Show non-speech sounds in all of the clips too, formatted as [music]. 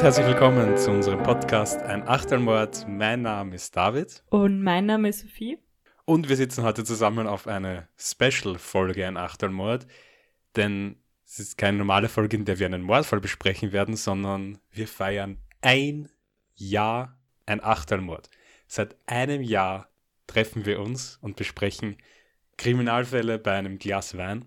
und herzlich willkommen zu unserem Podcast Ein Achtelmord. Mein Name ist David. Und mein Name ist Sophie. Und wir sitzen heute zusammen auf eine Special-Folge Ein Achtelmord. Denn es ist keine normale Folge, in der wir einen Mordfall besprechen werden, sondern wir feiern ein Jahr ein Achtelmord. Seit einem Jahr treffen wir uns und besprechen Kriminalfälle bei einem Glas Wein.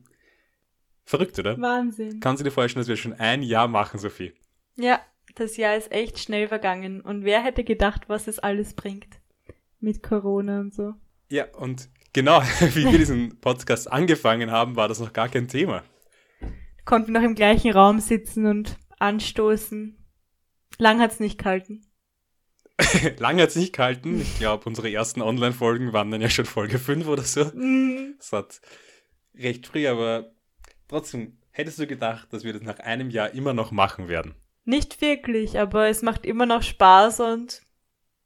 Verrückt, oder? Wahnsinn. Kannst du dir vorstellen, dass wir schon ein Jahr machen, Sophie? Ja, das Jahr ist echt schnell vergangen. Und wer hätte gedacht, was es alles bringt? Mit Corona und so. Ja, und genau, [laughs] wie wir diesen Podcast angefangen haben, war das noch gar kein Thema. Konnten noch im gleichen Raum sitzen und anstoßen. Lang hat's nicht gehalten. [laughs] Lang hat's nicht gehalten. Ich glaube, unsere ersten Online-Folgen waren dann ja schon Folge 5 oder so. Mm, Das hat recht früh, aber trotzdem, hättest du gedacht, dass wir das nach einem Jahr immer noch machen werden? Nicht wirklich, aber es macht immer noch Spaß und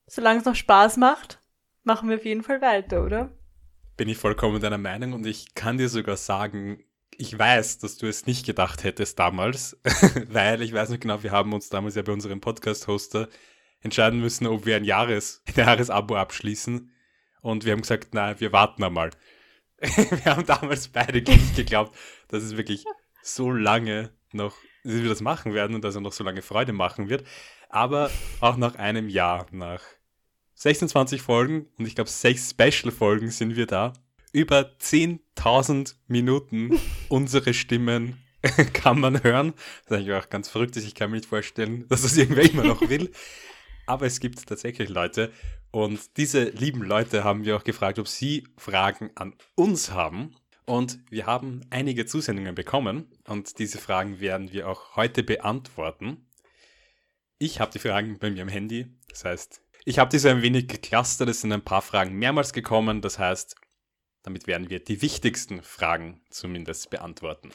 solange es noch Spaß macht, machen wir auf jeden Fall weiter, oder? Bin ich vollkommen deiner Meinung und ich kann dir sogar sagen, ich weiß, dass du es nicht gedacht hättest damals, [laughs] weil ich weiß noch genau, wir haben uns damals ja bei unserem Podcast-Hoster entscheiden müssen, ob wir ein Jahres, [laughs] ein Jahresabo abschließen und wir haben gesagt, na, wir warten einmal. [laughs] wir haben damals beide nicht geglaubt, dass es wirklich so lange noch, dass wir das machen werden und dass er noch so lange Freude machen wird. Aber auch nach einem Jahr, nach 26 Folgen und ich glaube sechs Special-Folgen sind wir da. Über 10.000 Minuten [laughs] unsere Stimmen [laughs] kann man hören. Das ist eigentlich auch ganz verrückt, ich kann mir nicht vorstellen, dass das irgendwer immer noch will. [laughs] Aber es gibt tatsächlich Leute und diese lieben Leute haben wir auch gefragt, ob sie Fragen an uns haben. Und wir haben einige Zusendungen bekommen und diese Fragen werden wir auch heute beantworten. Ich habe die Fragen bei mir am Handy. Das heißt, ich habe diese ein wenig geclustert. Es sind ein paar Fragen mehrmals gekommen. Das heißt, damit werden wir die wichtigsten Fragen zumindest beantworten.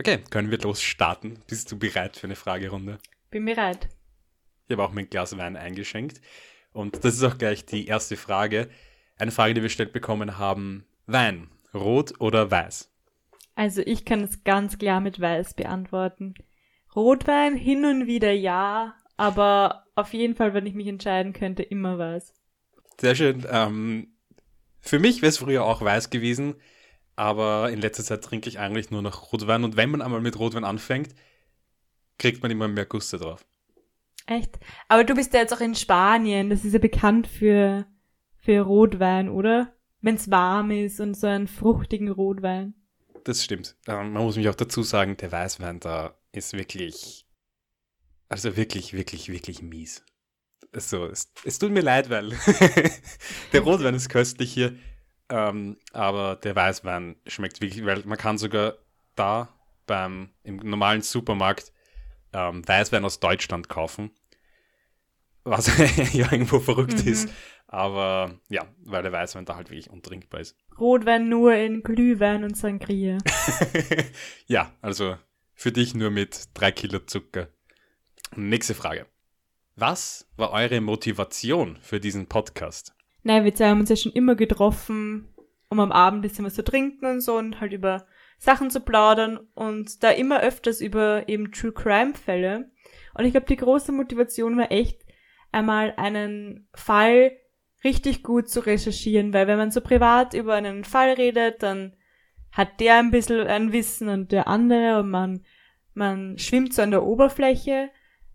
Okay, können wir losstarten? Bist du bereit für eine Fragerunde? Bin bereit. Ich habe auch mein Glas Wein eingeschenkt. Und das ist auch gleich die erste Frage. Eine Frage, die wir gestellt bekommen haben. Wein, rot oder weiß? Also ich kann es ganz klar mit Weiß beantworten. Rotwein hin und wieder ja, aber auf jeden Fall, wenn ich mich entscheiden könnte, immer Weiß. Sehr schön. Ähm, für mich wäre es früher auch weiß gewesen, aber in letzter Zeit trinke ich eigentlich nur noch Rotwein. Und wenn man einmal mit Rotwein anfängt, kriegt man immer mehr Guste drauf. Echt? Aber du bist ja jetzt auch in Spanien. Das ist ja bekannt für, für Rotwein, oder? Wenn es warm ist und so einen fruchtigen Rotwein. Das stimmt. Man muss mich auch dazu sagen, der Weißwein da ist wirklich, also wirklich, wirklich, wirklich mies. Also, es, es tut mir leid, weil [laughs] der Rotwein ist köstlich hier, ähm, aber der Weißwein schmeckt wirklich, weil man kann sogar da beim im normalen Supermarkt ähm, Weißwein aus Deutschland kaufen, was [laughs] ja irgendwo verrückt Mhm. ist, aber ja, weil der Weißwein da halt wirklich untrinkbar ist. Rotwein nur in Glühwein und Sangria. [laughs] ja, also für dich nur mit drei Kilo Zucker. Nächste Frage. Was war eure Motivation für diesen Podcast? Nein, wir zwei haben uns ja schon immer getroffen, um am Abend ein bisschen was zu trinken und so und halt über Sachen zu plaudern und da immer öfters über eben True Crime Fälle. Und ich glaube, die große Motivation war echt, einmal einen Fall richtig gut zu recherchieren, weil wenn man so privat über einen Fall redet, dann hat der ein bisschen ein Wissen und der andere und man, man schwimmt so an der Oberfläche,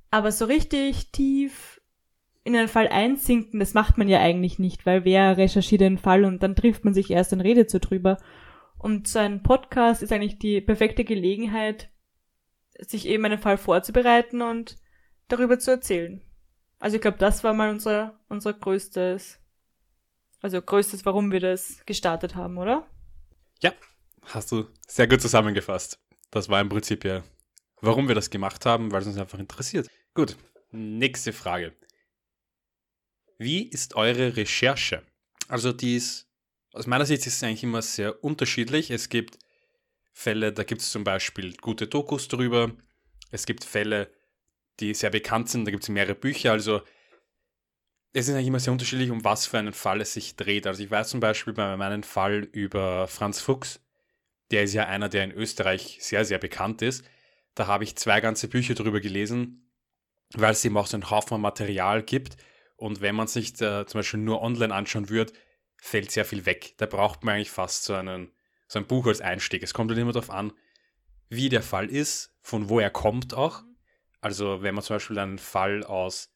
aber so richtig tief in einen Fall einsinken, das macht man ja eigentlich nicht, weil wer recherchiert einen Fall und dann trifft man sich erst und redet so drüber. Und so ein Podcast ist eigentlich die perfekte Gelegenheit, sich eben einen Fall vorzubereiten und darüber zu erzählen. Also ich glaube, das war mal unser, unser größtes, also größtes, warum wir das gestartet haben, oder? Ja, hast du sehr gut zusammengefasst. Das war im Prinzip ja, warum wir das gemacht haben, weil es uns einfach interessiert. Gut, nächste Frage. Wie ist eure Recherche? Also die ist, aus meiner Sicht ist es eigentlich immer sehr unterschiedlich. Es gibt Fälle, da gibt es zum Beispiel gute Dokus drüber. Es gibt Fälle, die sehr bekannt sind, da gibt es mehrere Bücher. Also es ist eigentlich immer sehr unterschiedlich, um was für einen Fall es sich dreht. Also ich weiß zum Beispiel bei meinem Fall über Franz Fuchs, der ist ja einer, der in Österreich sehr, sehr bekannt ist. Da habe ich zwei ganze Bücher drüber gelesen weil es eben auch so einen Haufen Material gibt. Und wenn man sich da zum Beispiel nur online anschauen würde, fällt sehr viel weg. Da braucht man eigentlich fast so, einen, so ein Buch als Einstieg. Es kommt halt immer darauf an, wie der Fall ist, von wo er kommt auch. Also wenn man zum Beispiel einen Fall aus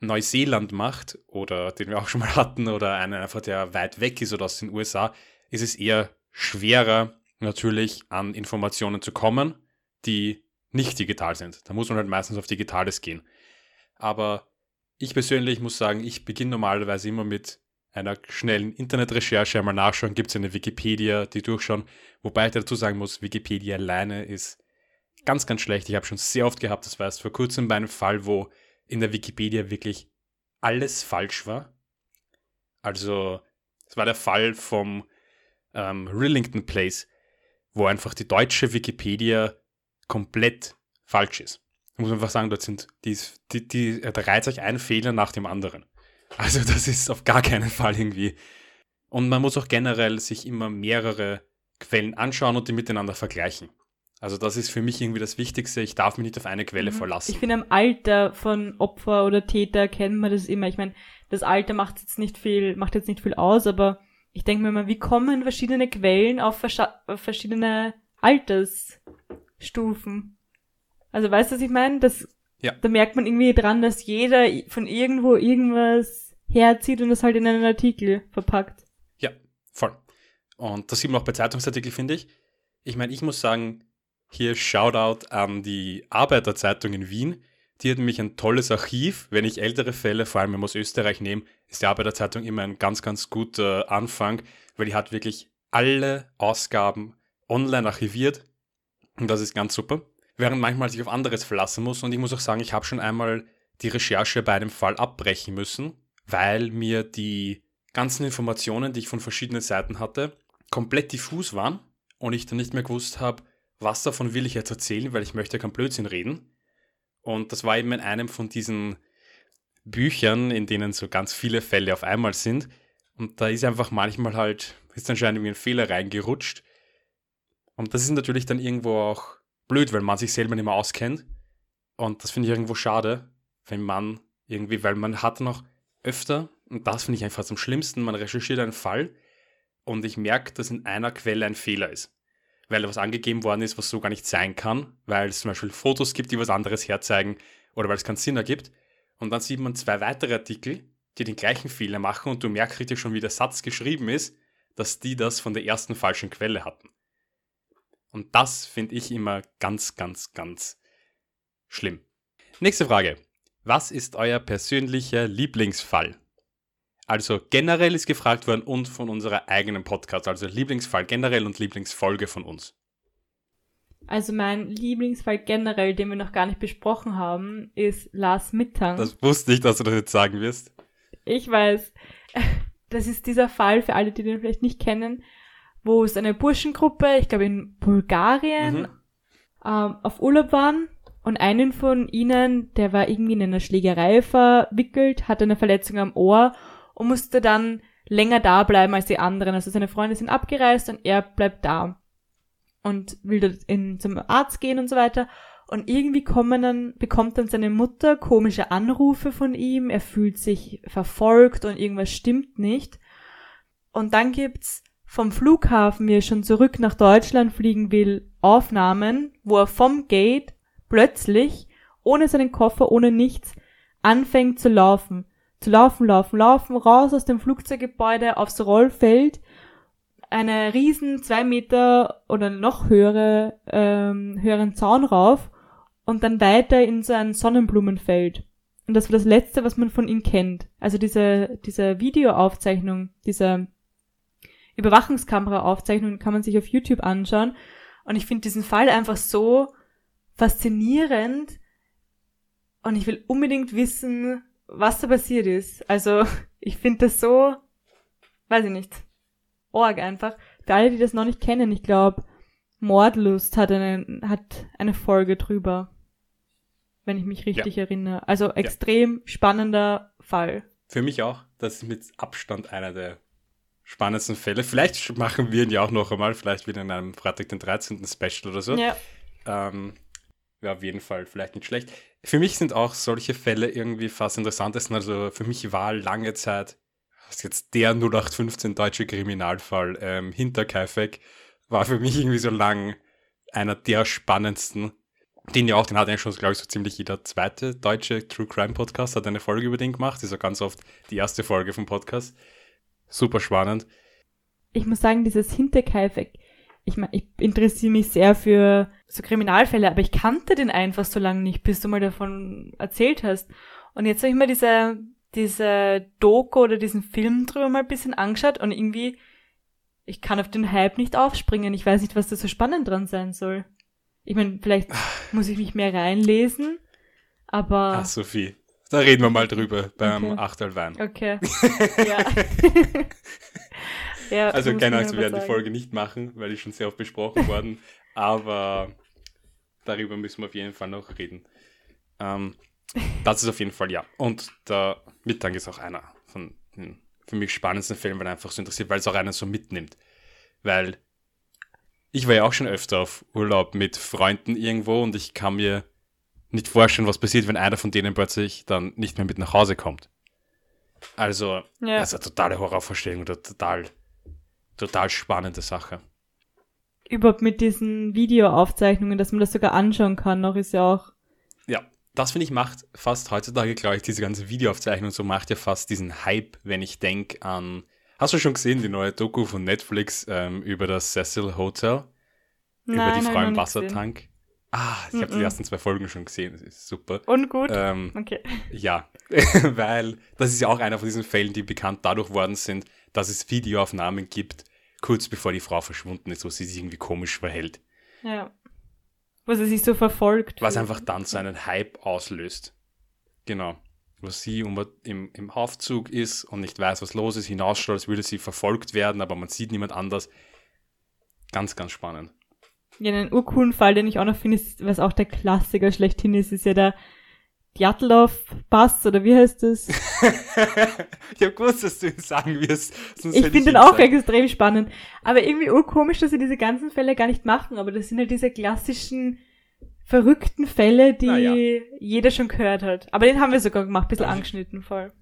Neuseeland macht oder den wir auch schon mal hatten oder einen einfach, der weit weg ist oder aus den USA, ist es eher schwerer natürlich an Informationen zu kommen, die nicht digital sind. Da muss man halt meistens auf Digitales gehen. Aber ich persönlich muss sagen, ich beginne normalerweise immer mit einer schnellen Internetrecherche einmal nachschauen, gibt es eine Wikipedia, die durchschauen. Wobei ich dazu sagen muss, Wikipedia alleine ist ganz, ganz schlecht. Ich habe schon sehr oft gehabt, das war erst vor kurzem bei einem Fall, wo in der Wikipedia wirklich alles falsch war. Also, es war der Fall vom ähm, Rillington Place, wo einfach die deutsche Wikipedia komplett falsch ist. Ich muss einfach sagen, dort sind die, die, die, da reiht sich ein Fehler nach dem anderen. Also [laughs] das ist auf gar keinen Fall irgendwie. Und man muss auch generell sich immer mehrere Quellen anschauen und die miteinander vergleichen. Also das ist für mich irgendwie das Wichtigste. Ich darf mich nicht auf eine Quelle mhm. verlassen. Ich finde, am Alter von Opfer oder Täter kennt man das immer. Ich meine, das Alter macht jetzt nicht viel, macht jetzt nicht viel aus, aber ich denke mir mal, wie kommen verschiedene Quellen auf, auf verschiedene Altersstufen? Also weißt du, was ich meine? Das, ja. Da merkt man irgendwie dran, dass jeder von irgendwo irgendwas herzieht und das halt in einen Artikel verpackt. Ja, voll. Und das sieht man auch bei Zeitungsartikeln, finde ich. Ich meine, ich muss sagen, hier Shoutout an die Arbeiterzeitung in Wien. Die hat nämlich ein tolles Archiv. Wenn ich ältere Fälle, vor allem aus Österreich nehme, ist die Arbeiterzeitung immer ein ganz, ganz guter Anfang, weil die hat wirklich alle Ausgaben online archiviert. Und das ist ganz super während manchmal sich auf anderes verlassen muss. Und ich muss auch sagen, ich habe schon einmal die Recherche bei einem Fall abbrechen müssen, weil mir die ganzen Informationen, die ich von verschiedenen Seiten hatte, komplett diffus waren und ich dann nicht mehr gewusst habe, was davon will ich jetzt erzählen, weil ich möchte kein Blödsinn reden. Und das war eben in einem von diesen Büchern, in denen so ganz viele Fälle auf einmal sind. Und da ist einfach manchmal halt, ist anscheinend irgendwie ein Fehler reingerutscht. Und das ist natürlich dann irgendwo auch blöd, weil man sich selber nicht mehr auskennt. Und das finde ich irgendwo schade, wenn man irgendwie, weil man hat noch öfter, und das finde ich einfach am schlimmsten, man recherchiert einen Fall und ich merke, dass in einer Quelle ein Fehler ist. Weil was angegeben worden ist, was so gar nicht sein kann, weil es zum Beispiel Fotos gibt, die was anderes herzeigen oder weil es keinen Sinn ergibt. Und dann sieht man zwei weitere Artikel, die den gleichen Fehler machen und du merkst richtig schon, wie der Satz geschrieben ist, dass die das von der ersten falschen Quelle hatten. Und das finde ich immer ganz, ganz, ganz schlimm. Nächste Frage. Was ist euer persönlicher Lieblingsfall? Also generell ist gefragt worden und von unserer eigenen Podcast, also Lieblingsfall generell und Lieblingsfolge von uns. Also mein Lieblingsfall generell, den wir noch gar nicht besprochen haben, ist Lars Mittag. Das wusste ich, dass du das jetzt sagen wirst. Ich weiß. [laughs] Das ist dieser Fall, für alle, die den vielleicht nicht kennen, wo es eine Burschengruppe, ich glaube in Bulgarien, mhm. ähm, auf Urlaub waren und einen von ihnen, der war irgendwie in einer Schlägerei verwickelt, hatte eine Verletzung am Ohr und musste dann länger da bleiben als die anderen. Also seine Freunde sind abgereist und er bleibt da und will dort in, zum Arzt gehen und so weiter. Und irgendwie kommen dann, bekommt dann seine Mutter komische Anrufe von ihm. Er fühlt sich verfolgt und irgendwas stimmt nicht. Und dann gibt's vom Flughafen, wie er schon zurück nach Deutschland fliegen will, Aufnahmen, wo er vom Gate plötzlich, ohne seinen Koffer, ohne nichts, anfängt zu laufen. Zu laufen, laufen, laufen, raus aus dem Flugzeuggebäude aufs Rollfeld, eine riesen zwei Meter oder noch höhere, ähm, höheren Zaun rauf und dann weiter in so ein Sonnenblumenfeld. Und das war das Letzte, was man von ihm kennt. Also diese, diese Videoaufzeichnung, dieser Überwachungskameraaufzeichnungen kann man sich auf YouTube anschauen. Und ich finde diesen Fall einfach so faszinierend. Und ich will unbedingt wissen, was da passiert ist. Also, [laughs] ich finde das so, weiß ich nicht, org einfach. Für alle, die das noch nicht kennen, ich glaube, Mordlust hat eine, hat eine Folge drüber. Wenn ich mich richtig ja. erinnere. Also extrem ja. spannender Fall. Für mich auch. Das ist mit Abstand einer der spannendsten Fälle. Vielleicht machen wir ihn ja auch noch einmal, vielleicht wieder in einem Freitag den 13. Special oder so. Ja. Ähm, wäre auf jeden Fall vielleicht nicht schlecht. Für mich sind auch solche Fälle irgendwie fast interessantesten. Also für mich war lange Zeit, was ist jetzt der 0815 deutsche Kriminalfall ähm, Hinterkaifeck, war für mich irgendwie so lang einer der spannendsten. Den ja auch, den hat eigentlich schon, glaube ich, so ziemlich jeder zweite deutsche True Crime Podcast hat eine Folge über den gemacht. Das ist ja ganz oft die erste Folge vom Podcast. Super spannend. Ich muss sagen, dieses Hinterkaifeck, ich meine, ich interessiere mich sehr für so Kriminalfälle, aber ich kannte den einfach so lange nicht, bis du mal davon erzählt hast. Und jetzt habe ich mir diese, diese Doku oder diesen Film drüber mal ein bisschen angeschaut und irgendwie, ich kann auf den Hype nicht aufspringen. Ich weiß nicht, was da so spannend dran sein soll. Ich meine, vielleicht muss ich mich mehr reinlesen, aber. Ach, Sophie. Da reden wir mal drüber beim okay. Achtel Wein. Okay. [laughs] ja. [laughs] Ja, also keine Angst, wir werden die Folge nicht machen, weil die schon sehr oft besprochen worden. Aber darüber müssen wir auf jeden Fall noch reden. Ähm, das ist auf jeden Fall ja. Und der Mittank ist auch einer von den für mich spannendsten Filmen, weil er einfach so interessiert, weil es auch einen so mitnimmt. Weil ich war ja auch schon öfter auf Urlaub mit Freunden irgendwo und ich kann mir nicht vorstellen, was passiert, wenn einer von denen plötzlich dann nicht mehr mit nach Hause kommt. Also, ja. das ist eine totale Horrorvorstellung oder total total spannende Sache. Überhaupt mit diesen Videoaufzeichnungen, dass man das sogar anschauen kann, noch ist ja auch. Ja, das finde ich macht fast heutzutage, glaube ich, diese ganze Videoaufzeichnung so macht ja fast diesen Hype, wenn ich denke an. Hast du schon gesehen, die neue Doku von Netflix ähm, über das Cecil Hotel? Nein, über die Frau im Wassertank? Ah, ich habe die ersten zwei Folgen schon gesehen, das ist super. Und gut? Ähm, okay. [laughs] Ja, [laughs] weil das ist ja auch einer von diesen Fällen, die bekannt dadurch worden sind, dass es Videoaufnahmen gibt, kurz bevor die Frau verschwunden ist, wo sie sich irgendwie komisch verhält. Ja. Wo sie sich so verfolgt. Was einfach dann so einen Hype auslöst. Genau. Wo sie im, im Aufzug ist und nicht weiß, was los ist, hinausschaut, als würde sie verfolgt werden, aber man sieht niemand anders. Ganz, ganz spannend. Ja, einen urcoolen Fall, den ich auch noch finde, was auch der Klassiker schlechthin ist, ist ja der Djatlov-Pass, oder wie heißt das? [laughs] ich habe gewusst, dass du ihn sagen wirst. Ich finde den auch sagen. extrem spannend. Aber irgendwie urkomisch, dass sie diese ganzen Fälle gar nicht machen. Aber das sind halt diese klassischen verrückten Fälle, die ja. jeder schon gehört hat. Aber den haben wir sogar gemacht, ein bisschen das angeschnitten voll.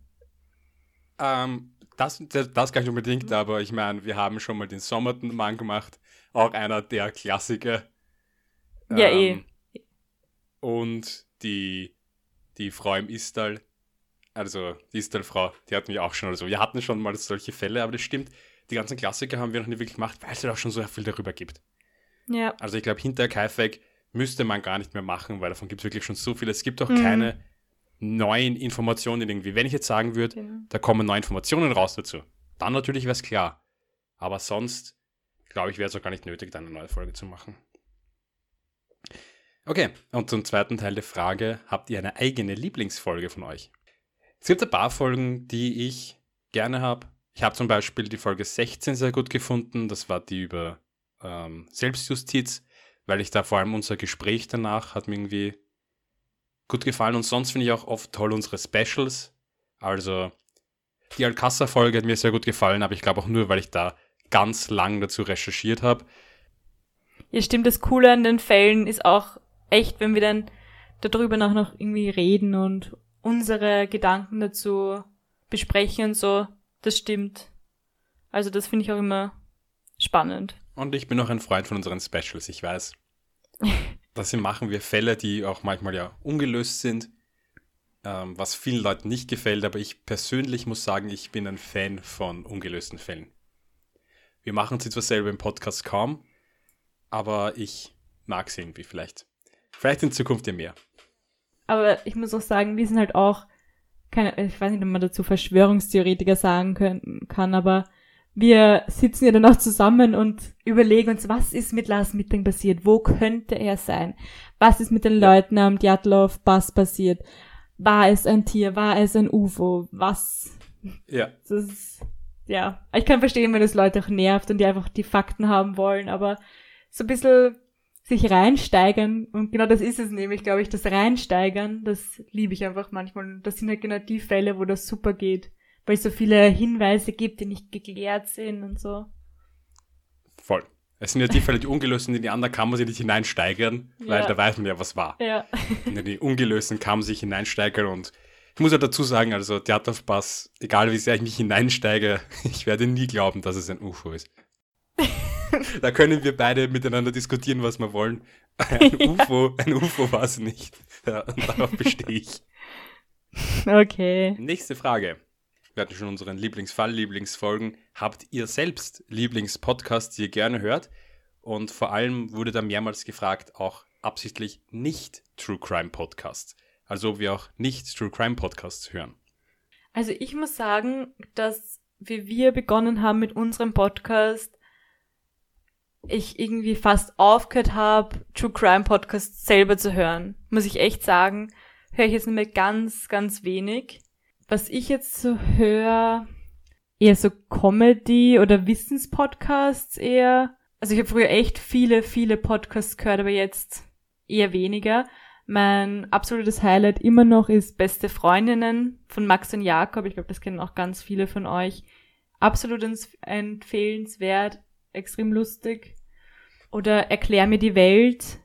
Ähm, das, das, das gar nicht unbedingt, aber ich meine, wir haben schon mal den Sommerton-Mann gemacht. Auch einer der Klassiker. Ja, eh. ähm, eh. Und die die Frau im Istal, also die Istal-Frau, die hat mich auch schon, also wir hatten schon mal solche Fälle, aber das stimmt, die ganzen Klassiker haben wir noch nicht wirklich gemacht, weil es halt auch schon so viel darüber gibt. Ja. Also ich glaube, hinter Kaifek müsste man gar nicht mehr machen, weil davon gibt es wirklich schon so viel. Es gibt auch mhm. keine neuen Informationen irgendwie. Wenn ich jetzt sagen würde, genau. da kommen neue Informationen raus dazu, dann natürlich wäre es klar. Aber sonst, glaube ich, wäre es auch gar nicht nötig, da eine neue Folge zu machen. Okay, und zum zweiten Teil der Frage, habt ihr eine eigene Lieblingsfolge von euch? Es gibt ein paar Folgen, die ich gerne habe. Ich habe zum Beispiel die Folge 16 sehr gut gefunden. Das war die über ähm, Selbstjustiz, weil ich da vor allem unser Gespräch danach hat mir irgendwie gut gefallen. Und sonst finde ich auch oft toll unsere Specials. Also die Alcassa-Folge hat mir sehr gut gefallen, aber ich glaube auch nur, weil ich da ganz lang dazu recherchiert habe. Ja, stimmt. Das Coole an den Fällen ist auch, echt, wenn wir dann darüber noch, noch irgendwie reden und unsere Gedanken dazu besprechen und so, das stimmt. Also das finde ich auch immer spannend. Und ich bin auch ein Freund von unseren Specials, ich weiß. [laughs] das machen wir Fälle, die auch manchmal ja ungelöst sind, ähm, was vielen Leuten nicht gefällt, aber ich persönlich muss sagen, ich bin ein Fan von ungelösten Fällen. Wir machen sie zwar selber im Podcast kaum, aber ich mag sie irgendwie vielleicht. Vielleicht in Zukunft ja mehr. Aber ich muss auch sagen, wir sind halt auch, keine, ich weiß nicht, ob man dazu Verschwörungstheoretiker sagen können, kann, aber wir sitzen ja dann auch zusammen und überlegen uns, was ist mit Lars Mitting passiert? Wo könnte er sein? Was ist mit den ja. Leuten am Djatlov-Pass passiert? War es ein Tier? War es ein UFO? Was? Ja. Das ist, ja. Ich kann verstehen, wenn es Leute auch nervt und die einfach die Fakten haben wollen, aber so ein bisschen sich reinsteigern und genau das ist es nämlich, glaube ich, das Reinsteigern, das liebe ich einfach manchmal. Das sind halt genau die Fälle, wo das super geht, weil es so viele Hinweise gibt, die nicht geklärt sind und so. Voll. Es sind ja die Fälle, die ungelöst sind, in die anderen kann man sich nicht hineinsteigern, weil Ja. da weiß man ja, was war. Ja. In die ungelösten kann man sich hineinsteigern und ich muss ja dazu sagen, also Theaterspaß, egal wie sehr ich mich hineinsteige, [laughs] ich werde nie glauben, dass es ein UFO ist. [laughs] [laughs] da können wir beide miteinander diskutieren, was wir wollen. Ein [laughs] UFO, ein UFO war es nicht. Ja, und darauf bestehe ich. Okay. Nächste Frage. Wir hatten schon unseren Lieblingsfall, Lieblingsfolgen. Habt ihr selbst Lieblingspodcasts, die ihr gerne hört? Und vor allem wurde da mehrmals gefragt, auch absichtlich nicht True Crime Podcasts. Also ob wir auch nicht True Crime Podcasts hören. Also ich muss sagen, dass wie wir begonnen haben mit unserem Podcast, ich irgendwie fast aufgehört habe, True Crime Podcasts selber zu hören. Muss ich echt sagen, höre ich jetzt nicht mehr ganz, ganz wenig. Was ich jetzt so höre, eher so Comedy oder Wissenspodcasts eher. Also ich habe früher echt viele, viele Podcasts gehört, aber jetzt eher weniger. Mein absolutes Highlight immer noch ist Beste Freundinnen von Max und Jakob. Ich glaube, das kennen auch ganz viele von euch. Absolut empfehlenswert, extrem lustig. Oder Erklär mir die Welt,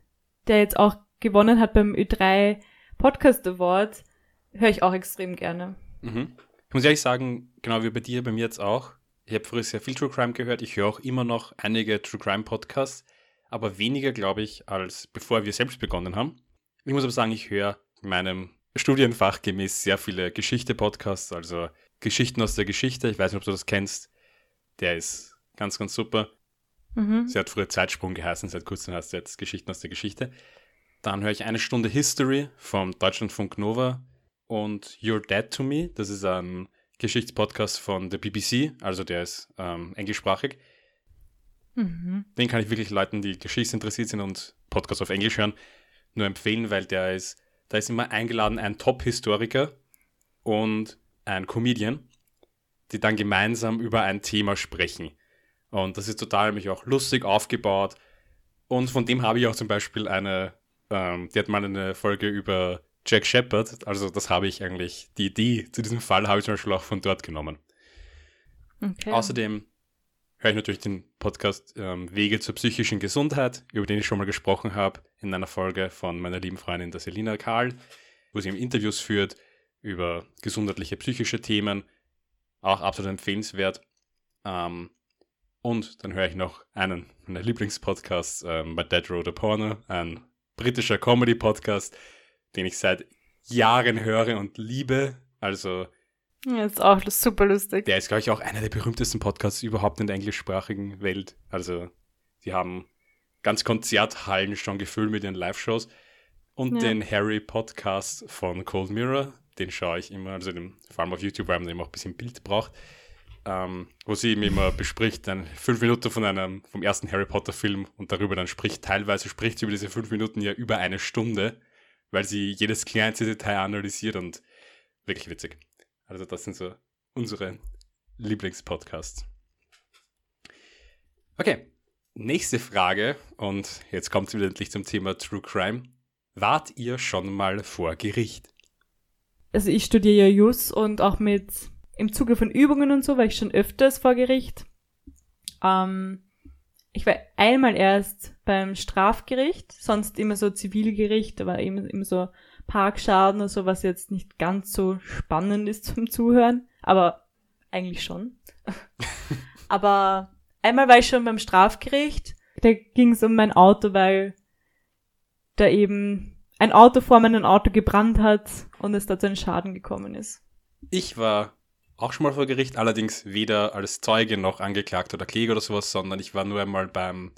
der jetzt auch gewonnen hat beim Ö3 Podcast Award, höre ich auch extrem gerne. Mhm. Ich muss ehrlich sagen, genau wie bei dir, bei mir jetzt auch. Ich habe früher sehr viel True Crime gehört. Ich höre auch immer noch einige True Crime Podcasts, aber weniger, glaube ich, als bevor wir selbst begonnen haben. Ich muss aber sagen, ich höre meinem Studienfach gemäß sehr viele Geschichte-Podcasts, also Geschichten aus der Geschichte. Ich weiß nicht, ob du das kennst. Der ist ganz, ganz super. Mhm. Sie hat früher Zeitsprung geheißen, seit kurzem heißt sie jetzt Geschichten aus der Geschichte. Dann höre ich eine Stunde History vom Deutschlandfunk Nova und You're Dead to Me. Das ist ein Geschichtspodcast von der BBC, also der ist ähm, englischsprachig. Mhm. Den kann ich wirklich Leuten, die geschichtsinteressiert sind und Podcasts auf Englisch hören, nur empfehlen, weil der ist, da ist immer eingeladen ein Top-Historiker und ein Comedian, die dann gemeinsam über ein Thema sprechen. Und das ist total nämlich auch lustig aufgebaut. Und von dem habe ich auch zum Beispiel eine, ähm, die hat mal eine Folge über Jack Shepard, also das habe ich eigentlich, die Idee zu diesem Fall habe ich zum Beispiel auch von dort genommen. Okay. Außerdem höre ich natürlich den Podcast ähm, Wege zur psychischen Gesundheit, über den ich schon mal gesprochen habe, in einer Folge von meiner lieben Freundin, der Selina Karl, wo sie eben Interviews führt über gesundheitliche psychische Themen. Auch absolut empfehlenswert. Ähm, und dann höre ich noch einen meiner Lieblingspodcasts ähm, bei Dead Road a Porno, ein britischer Comedy-Podcast, den ich seit Jahren höre und liebe. Also ja, ist auch super lustig. der ist, glaube ich, auch einer der berühmtesten Podcasts überhaupt in der englischsprachigen Welt. Also, die haben ganz Konzerthallen schon gefüllt mit ihren Live-Shows. Und Ja. den Harry Podcast von Cold Mirror, den schaue ich immer, also den, vor allem auf YouTube, weil man eben auch ein bisschen Bild braucht. Ähm, wo sie eben immer bespricht, dann fünf Minuten von einem, vom ersten Harry Potter Film und darüber dann spricht. Teilweise spricht sie über diese fünf Minuten ja über eine Stunde, weil sie jedes kleinste Detail analysiert und wirklich witzig. Also das sind so unsere Lieblingspodcasts. Okay, nächste Frage und jetzt kommt es wieder endlich zum Thema True Crime. Wart ihr schon mal vor Gericht? Also ich studiere ja Jus und auch mit im Zuge von Übungen und so war ich schon öfters vor Gericht. Ähm, ich war einmal erst beim Strafgericht, sonst immer so Zivilgericht, aber immer, immer so Parkschaden oder so, was jetzt nicht ganz so spannend ist zum Zuhören, aber eigentlich schon. [laughs] aber einmal war ich schon beim Strafgericht, da ging es um mein Auto, weil da eben ein Auto vor meinem Auto gebrannt hat und es da zu einem Schaden gekommen ist. Ich war auch schon mal vor Gericht, allerdings weder als Zeuge noch angeklagt oder Kläger oder sowas, sondern ich war nur einmal beim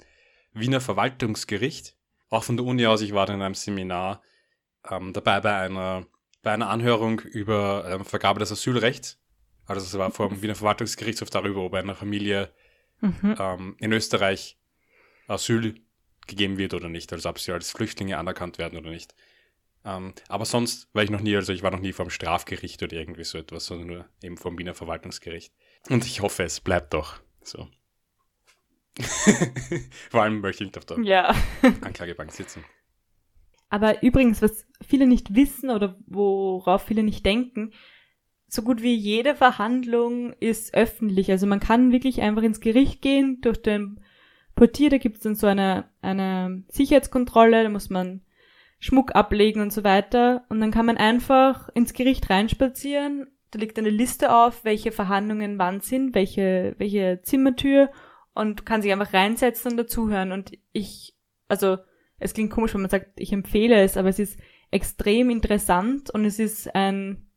Wiener Verwaltungsgericht. Auch von der Uni aus, ich war da in einem Seminar ähm, dabei bei einer, bei einer Anhörung über ähm, Vergabe des Asylrechts. Also es war vor dem Wiener Verwaltungsgerichtshof darüber, ob einer Familie Mhm. ähm, in Österreich Asyl gegeben wird oder nicht, also ob sie als Flüchtlinge anerkannt werden oder nicht. Ähm, aber sonst war ich noch nie, also ich war noch nie vom Strafgericht oder irgendwie so etwas, sondern nur eben vom Wiener Verwaltungsgericht. Und ich hoffe, es bleibt doch so. [laughs] Vor allem möchte ich auf der Ja. Anklagebank sitzen. Aber übrigens, was viele nicht wissen oder worauf viele nicht denken, so gut wie jede Verhandlung ist öffentlich. Also man kann wirklich einfach ins Gericht gehen, durch den Portier, da gibt's dann so eine, eine Sicherheitskontrolle, da muss man Schmuck ablegen und so weiter. Und dann kann man einfach ins Gericht reinspazieren. Da liegt eine Liste auf, welche Verhandlungen wann sind, welche, welche Zimmertür und kann sich einfach reinsetzen und dazuhören. Und ich, also, es klingt komisch, wenn man sagt, ich empfehle es, aber es ist extrem interessant und es ist ein,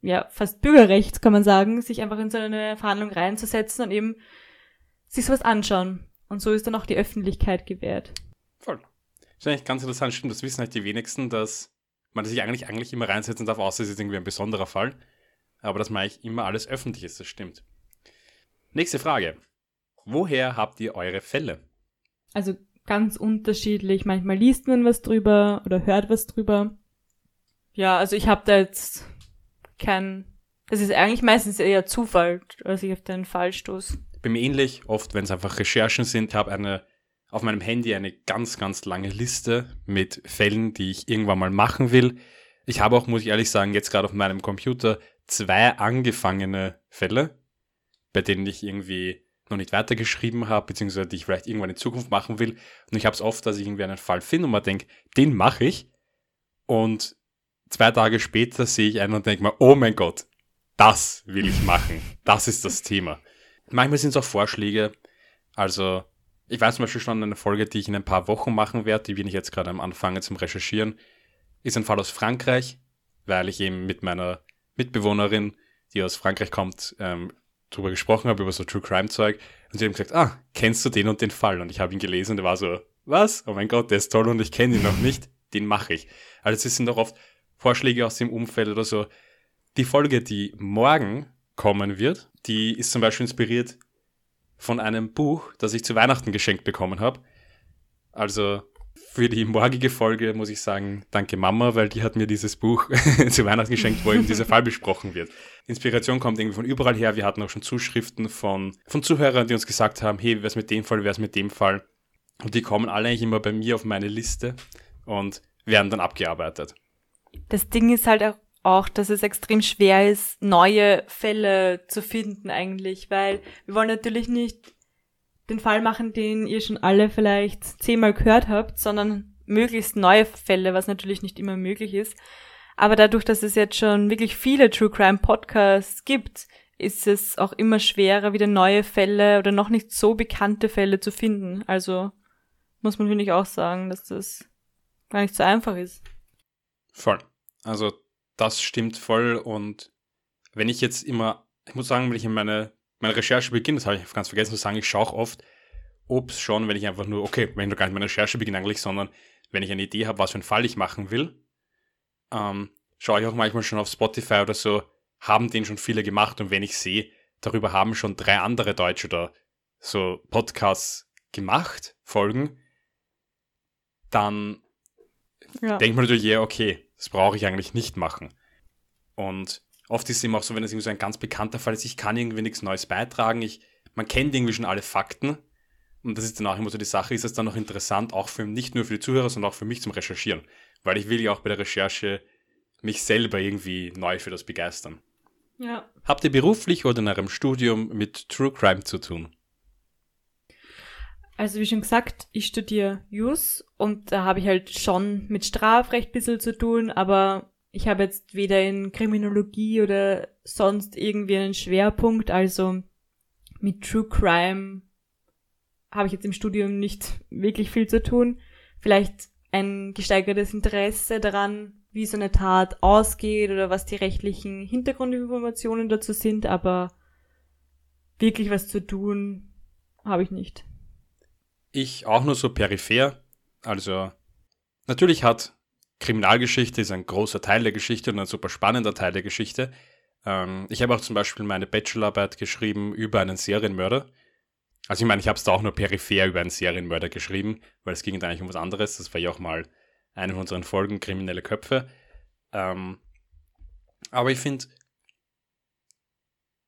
ja, fast Bürgerrecht, kann man sagen, sich einfach in so eine Verhandlung reinzusetzen und eben sich sowas anschauen. Und so ist dann auch die Öffentlichkeit gewährt. Das ist eigentlich ganz interessant, stimmt, das wissen halt die wenigsten, dass man sich eigentlich, eigentlich immer reinsetzen darf, außer es ist irgendwie ein besonderer Fall. Aber dass man eigentlich immer alles öffentlich ist, das stimmt. Nächste Frage. Woher habt ihr eure Fälle? Also ganz unterschiedlich. Manchmal liest man was drüber oder hört was drüber. Ja, also ich habe da jetzt kein. Das ist eigentlich meistens eher Zufall, dass ich auf den Fall stoße. Bei mir ähnlich, oft wenn es einfach Recherchen sind, ich habe eine auf meinem Handy eine ganz, ganz lange Liste mit Fällen, die ich irgendwann mal machen will. Ich habe auch, muss ich ehrlich sagen, jetzt gerade auf meinem Computer zwei angefangene Fälle, bei denen ich irgendwie noch nicht weitergeschrieben habe, beziehungsweise die ich vielleicht irgendwann in Zukunft machen will. Und ich habe es oft, dass ich irgendwie einen Fall finde und mir denke, den mache ich. Und zwei Tage später sehe ich einen und denke mir, oh mein Gott, das will ich machen. Das ist das Thema. Manchmal sind es auch Vorschläge. Also, ich weiß zum Beispiel schon eine Folge, die ich in ein paar Wochen machen werde, die bin ich jetzt gerade am Anfang zum Recherchieren, ist ein Fall aus Frankreich, weil ich eben mit meiner Mitbewohnerin, die aus Frankreich kommt, ähm, drüber gesprochen habe, über so True Crime Zeug. Und sie haben gesagt, ah, kennst du den und den Fall? Und ich habe ihn gelesen und er war so, was? Oh mein Gott, der ist toll und ich kenne ihn noch nicht. Den mache ich. Also es sind auch oft Vorschläge aus dem Umfeld oder so. Die Folge, die morgen kommen wird, die ist zum Beispiel inspiriert von einem Buch, das ich zu Weihnachten geschenkt bekommen habe. Also für die morgige Folge muss ich sagen, danke Mama, weil die hat mir dieses Buch [laughs] zu Weihnachten geschenkt, wo eben dieser Fall [laughs] besprochen wird. Inspiration kommt irgendwie von überall her. Wir hatten auch schon Zuschriften von, von Zuhörern, die uns gesagt haben, hey, wer ist mit dem Fall, wer ist mit dem Fall. Und die kommen alle eigentlich immer bei mir auf meine Liste und werden dann abgearbeitet. Das Ding ist halt auch, dass es extrem schwer ist, neue Fälle zu finden eigentlich, weil wir wollen natürlich nicht den Fall machen, den ihr schon alle vielleicht zehnmal gehört habt, sondern möglichst neue Fälle, was natürlich nicht immer möglich ist. Aber dadurch, dass es jetzt schon wirklich viele True Crime Podcasts gibt, ist es auch immer schwerer, wieder neue Fälle oder noch nicht so bekannte Fälle zu finden. Also muss man, finde ich, auch sagen, dass das gar nicht so einfach ist. Voll. Also das stimmt voll und wenn ich jetzt immer, ich muss sagen, wenn ich in meine meine Recherche beginnt, das habe ich ganz vergessen zu sagen, ich schaue oft, ob es schon, wenn ich einfach nur, okay, wenn ich gar nicht meine Recherche beginne eigentlich, sondern wenn ich eine Idee habe, was für einen Fall ich machen will, ähm, schaue ich auch manchmal schon auf Spotify oder so, haben den schon viele gemacht und wenn ich sehe, darüber haben schon drei andere Deutsche oder so Podcasts gemacht, Folgen, dann ja. denkt man natürlich, ja, okay, das brauche ich eigentlich nicht machen. Und oft ist es eben auch so, wenn es irgendwie so ein ganz bekannter Fall ist, ich kann irgendwie nichts Neues beitragen, ich, man kennt irgendwie schon alle Fakten. Und das ist dann auch immer so die Sache, ist es dann noch interessant, auch für nicht nur für die Zuhörer, sondern auch für mich zum Recherchieren. Weil ich will ja auch bei der Recherche mich selber irgendwie neu für das begeistern. Ja. Habt ihr beruflich oder in eurem Studium mit True Crime zu tun? Also wie schon gesagt, ich studiere Jus und da habe ich halt schon mit Strafrecht ein bisschen zu tun, aber ich habe jetzt weder in Kriminologie oder sonst irgendwie einen Schwerpunkt, also mit True Crime habe ich jetzt im Studium nicht wirklich viel zu tun. Vielleicht ein gesteigertes Interesse daran, wie so eine Tat ausgeht oder was die rechtlichen Hintergrundinformationen dazu sind, aber wirklich was zu tun habe ich nicht. Ich auch nur so peripher. Also natürlich hat Kriminalgeschichte ist ein großer Teil der Geschichte und ein super spannender Teil der Geschichte. Ähm, ich habe auch zum Beispiel meine Bachelorarbeit geschrieben über einen Serienmörder. Also ich meine, ich habe es da auch nur peripher über einen Serienmörder geschrieben, weil es ging eigentlich um was anderes. Das war ja auch mal eine von unseren Folgen, kriminelle Köpfe. Ähm, aber ich finde,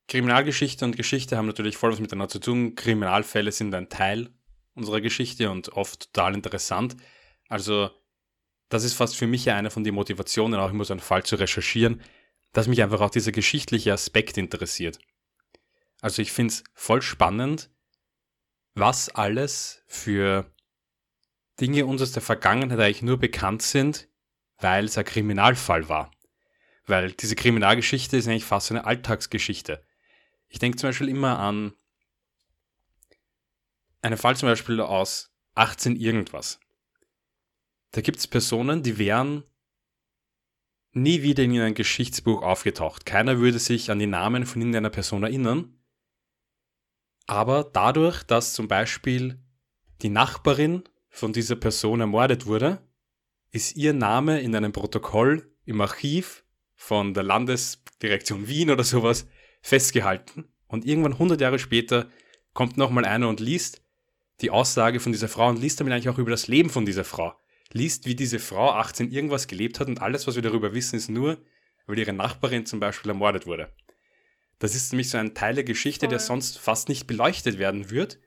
Kriminalgeschichte und Geschichte haben natürlich voll was miteinander zu tun. Kriminalfälle sind ein Teil unserer Geschichte und oft total interessant. Also das ist fast für mich ja eine von den Motivationen, auch immer so einen Fall zu recherchieren, dass mich einfach auch dieser geschichtliche Aspekt interessiert. Also ich finde es voll spannend, was alles für Dinge uns aus der Vergangenheit eigentlich nur bekannt sind, weil es ein Kriminalfall war. Weil diese Kriminalgeschichte ist eigentlich fast eine Alltagsgeschichte. Ich denke zum Beispiel immer an einen Fall zum Beispiel aus 18 irgendwas. Da gibt es Personen, die wären nie wieder in einem Geschichtsbuch aufgetaucht. Keiner würde sich an die Namen von irgendeiner Person erinnern. Aber dadurch, dass zum Beispiel die Nachbarin von dieser Person ermordet wurde, ist ihr Name in einem Protokoll im Archiv von der Landesdirektion Wien oder sowas festgehalten. Und irgendwann 100 Jahre später kommt nochmal einer und liest die Aussage von dieser Frau und liest damit eigentlich auch über das Leben von dieser Frau. Liest, wie diese Frau 18 irgendwas gelebt hat und alles, was wir darüber wissen, ist nur, weil ihre Nachbarin zum Beispiel ermordet wurde. Das ist nämlich so ein Teil der Geschichte, Voll. der sonst fast nicht beleuchtet werden wird,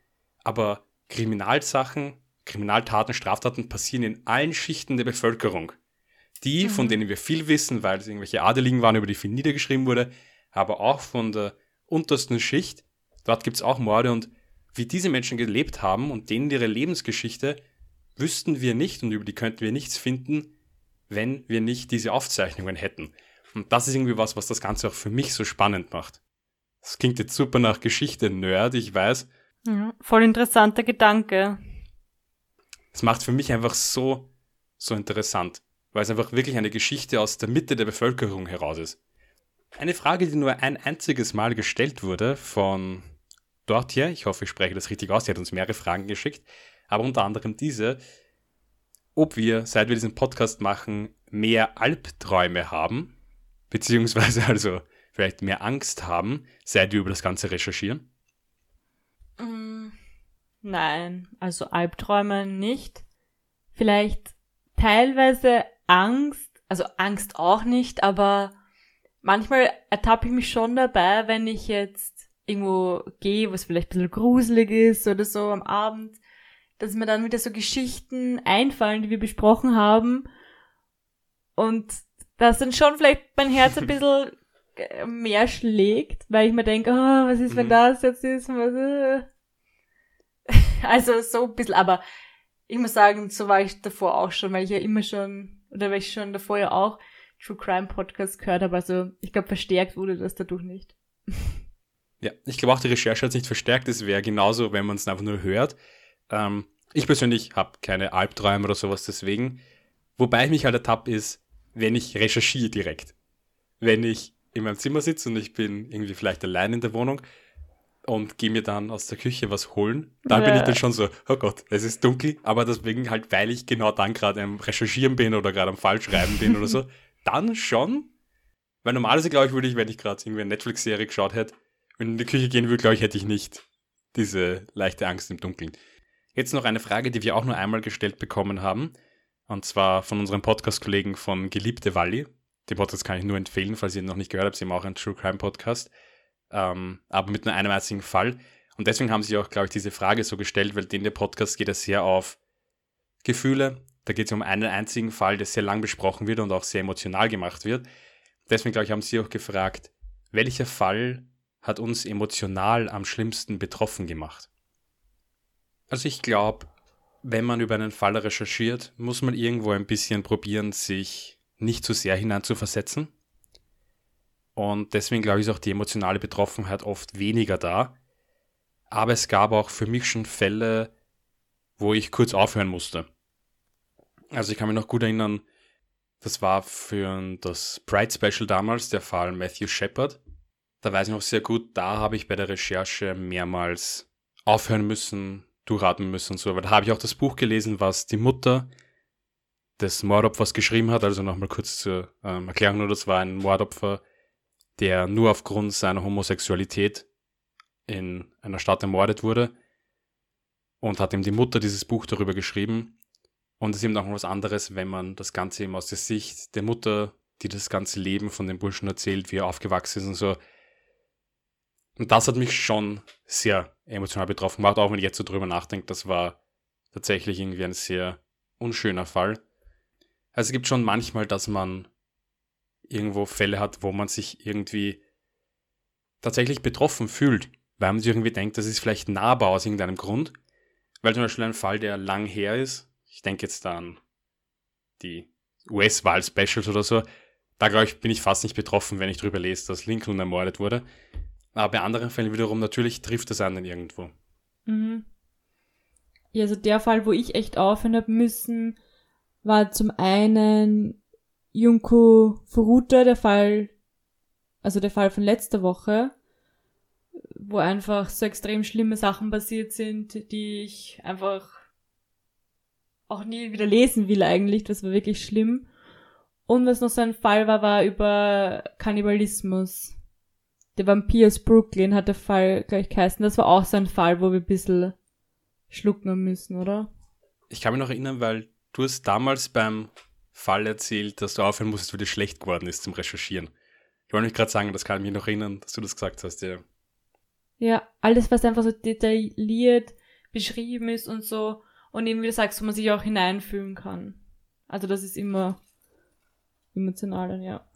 aber Kriminalsachen, Kriminaltaten, Straftaten passieren in allen Schichten der Bevölkerung. Die, mhm. von denen wir viel wissen, weil es irgendwelche Adeligen waren, über die viel niedergeschrieben wurde, aber auch von der untersten Schicht. Dort gibt es auch Morde und wie diese Menschen gelebt haben und denen ihre Lebensgeschichte, wüssten wir nicht und über die könnten wir nichts finden, wenn wir nicht diese Aufzeichnungen hätten. Und das ist irgendwie was, was das Ganze auch für mich so spannend macht. Das klingt jetzt super nach Geschichte-Nerd, ich weiß. Ja, voll interessanter Gedanke. Es macht für mich einfach so, so interessant, weil es einfach wirklich eine Geschichte aus der Mitte der Bevölkerung heraus ist. Eine Frage, die nur ein einziges Mal gestellt wurde von dort hier, ich hoffe, ich spreche das richtig aus, sie hat uns mehrere Fragen geschickt, aber unter anderem diese, ob wir, seit wir diesen Podcast machen, mehr Albträume haben, beziehungsweise [laughs] also vielleicht mehr Angst haben, seit wir über das Ganze recherchieren. Mm, nein, also Albträume nicht. Vielleicht teilweise Angst, also Angst auch nicht, aber manchmal ertappe ich mich schon dabei, wenn ich jetzt irgendwo gehe, was vielleicht ein bisschen gruselig ist oder so am Abend, dass mir dann wieder so Geschichten einfallen, die wir besprochen haben. Und das dann schon vielleicht mein Herz ein [laughs] bisschen mehr schlägt, weil ich mir denke, oh, was ist, wenn mhm. das jetzt ist? Was, äh. [laughs] Also so ein bisschen, aber ich muss sagen, so war ich davor auch schon, weil ich ja immer schon, oder weil ich schon davor ja auch True Crime Podcast gehört habe. Also ich glaube, verstärkt wurde das dadurch nicht. [laughs] Ja, ich glaube auch, die Recherche hat es nicht verstärkt. Es wäre genauso, wenn man es einfach nur hört. Ähm, ich persönlich habe keine Albträume oder sowas deswegen. Wobei ich mich halt ertappe ist, wenn ich recherchiere direkt. Wenn ich in meinem Zimmer sitze und ich bin irgendwie vielleicht allein in der Wohnung und gehe mir dann aus der Küche was holen, dann ja. bin ich dann schon so, oh Gott, es ist dunkel, aber deswegen halt, weil ich genau dann gerade am Recherchieren bin oder gerade am Fallschreiben bin oder so, [laughs] dann schon. Weil normalerweise, glaube ich, würde ich, wenn ich gerade irgendwie eine Netflix-Serie geschaut hätte, wenn in die Küche gehen würde, glaube ich, hätte ich nicht diese leichte Angst im Dunkeln. Jetzt noch eine Frage, die wir auch nur einmal gestellt bekommen haben. Und zwar von unserem Podcast-Kollegen von Geliebte Walli. Den Podcast kann ich nur empfehlen, falls ihr ihn noch nicht gehört habt. Sie haben auch einen True Crime Podcast. Ähm, aber mit nur einem einzigen Fall. Und deswegen haben sie auch, glaube ich, diese Frage so gestellt, weil in der Podcast geht es sehr auf Gefühle. Da geht es um einen einzigen Fall, der sehr lang besprochen wird und auch sehr emotional gemacht wird. Deswegen, glaube ich, haben sie auch gefragt, welcher Fall hat uns emotional am schlimmsten betroffen gemacht? Also ich glaube, wenn man über einen Fall recherchiert, muss man irgendwo ein bisschen probieren, sich nicht zu sehr hineinzuversetzen. Und deswegen glaube ich, ist auch die emotionale Betroffenheit oft weniger da. Aber es gab auch für mich schon Fälle, wo ich kurz aufhören musste. Also ich kann mich noch gut erinnern, das war für das Pride Special damals der Fall Matthew Shepard da weiß ich noch sehr gut, da habe ich bei der Recherche mehrmals aufhören müssen, durchatmen müssen und so. Aber da habe ich auch das Buch gelesen, was die Mutter des Mordopfers geschrieben hat. Also nochmal kurz zur ähm, Erklärung nur, das war ein Mordopfer, der nur aufgrund seiner Homosexualität in einer Stadt ermordet wurde. Und hat ihm die Mutter dieses Buch darüber geschrieben. Und es ist eben noch was anderes, wenn man das Ganze eben aus der Sicht der Mutter, die das ganze Leben von dem Burschen erzählt, wie er aufgewachsen ist und so, und das hat mich schon sehr emotional betroffen gemacht, auch wenn ich jetzt so drüber nachdenke. Das war tatsächlich irgendwie ein sehr unschöner Fall. Also es gibt schon manchmal, dass man irgendwo Fälle hat, wo man sich irgendwie tatsächlich betroffen fühlt, weil man sich irgendwie denkt, das ist vielleicht nahbar aus irgendeinem Grund. Weil zum Beispiel ein Fall, der lang her ist, ich denke jetzt an die US-Wahl-Specials oder so, da glaube ich, bin ich fast nicht betroffen, wenn ich darüber lese, dass Lincoln ermordet wurde. Aber bei anderen Fällen wiederum, natürlich trifft das einen irgendwo. Mhm. Ja, also der Fall, wo ich echt aufhören habe müssen, war zum einen Junko Furuta, der Fall, also der Fall von letzter Woche, wo einfach so extrem schlimme Sachen passiert sind, die ich einfach auch nie wieder lesen will eigentlich. Das war wirklich schlimm. Und was noch so ein Fall war, war über Kannibalismus. Der Vampir aus Brooklyn hat der Fall gleich geheißen. Das war auch so ein Fall, wo wir ein bisschen schlucken müssen, oder? Ich kann mich noch erinnern, weil du hast damals beim Fall erzählt, dass du aufhören musstest, weil dir schlecht geworden ist zum Recherchieren. Ich wollte mich gerade sagen, das kann ich mich noch erinnern, dass du das gesagt hast, ja. Ja, alles, was einfach so detailliert beschrieben ist und so. Und eben, wie du sagst, wo man sich auch hineinfühlen kann. Also das ist immer emotional, ja.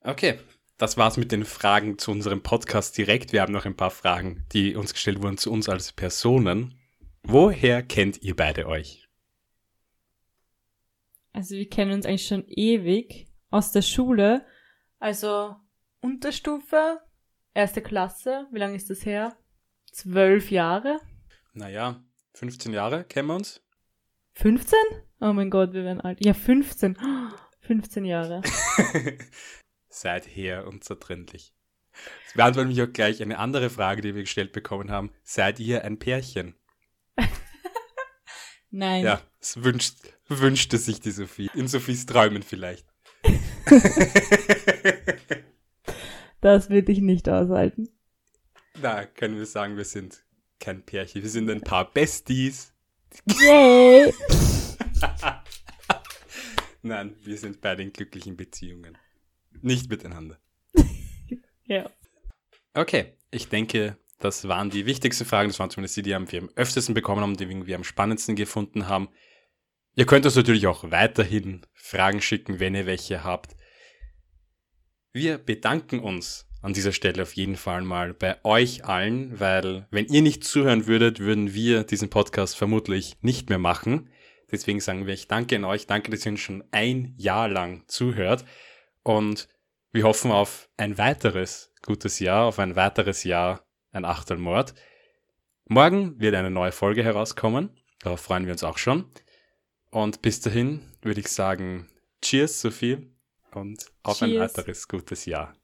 Okay, das war's mit den Fragen zu unserem Podcast direkt. Wir haben noch ein paar Fragen, die uns gestellt wurden zu uns als Personen. Woher kennt ihr beide euch? Also wir kennen uns eigentlich schon ewig aus der Schule. Also Unterstufe, erste Klasse. Wie lange ist das her? Zwölf Jahre? Naja, 15 Jahre kennen wir uns. 15? Oh mein Gott, wir werden alt. Ja, 15. 15 [gasps] Jahre. [laughs] Seither unzertrennlich. Das beantwortet mich auch gleich eine andere Frage, die wir gestellt bekommen haben. Seid ihr ein Pärchen? [laughs] Nein. Ja, es wünscht, wünschte sich die Sophie. In Sophies Träumen vielleicht. [laughs] das würde ich nicht aushalten. Na, können wir sagen, wir sind kein Pärchen. Wir sind ein paar Besties. Yay! [laughs] Nein, wir sind beide in glücklichen Beziehungen. Nicht miteinander. [laughs] ja. Okay, ich denke, das waren die wichtigsten Fragen. Das waren zumindest die, die wir am öftesten bekommen haben, die wir am spannendsten gefunden haben. Ihr könnt uns natürlich auch weiterhin Fragen schicken, wenn ihr welche habt. Wir bedanken uns an dieser Stelle auf jeden Fall mal bei euch allen, weil wenn ihr nicht zuhören würdet, würden wir diesen Podcast vermutlich nicht mehr machen. Deswegen sagen wir, ich danke an euch, danke, dass ihr uns schon ein Jahr lang zuhört und wir hoffen auf ein weiteres gutes Jahr, auf ein weiteres Jahr, ein Achtelmord. Morgen wird eine neue Folge herauskommen, darauf freuen wir uns auch schon. Und bis dahin würde ich sagen, Cheers, Sophie, und auf Cheers. ein weiteres gutes Jahr.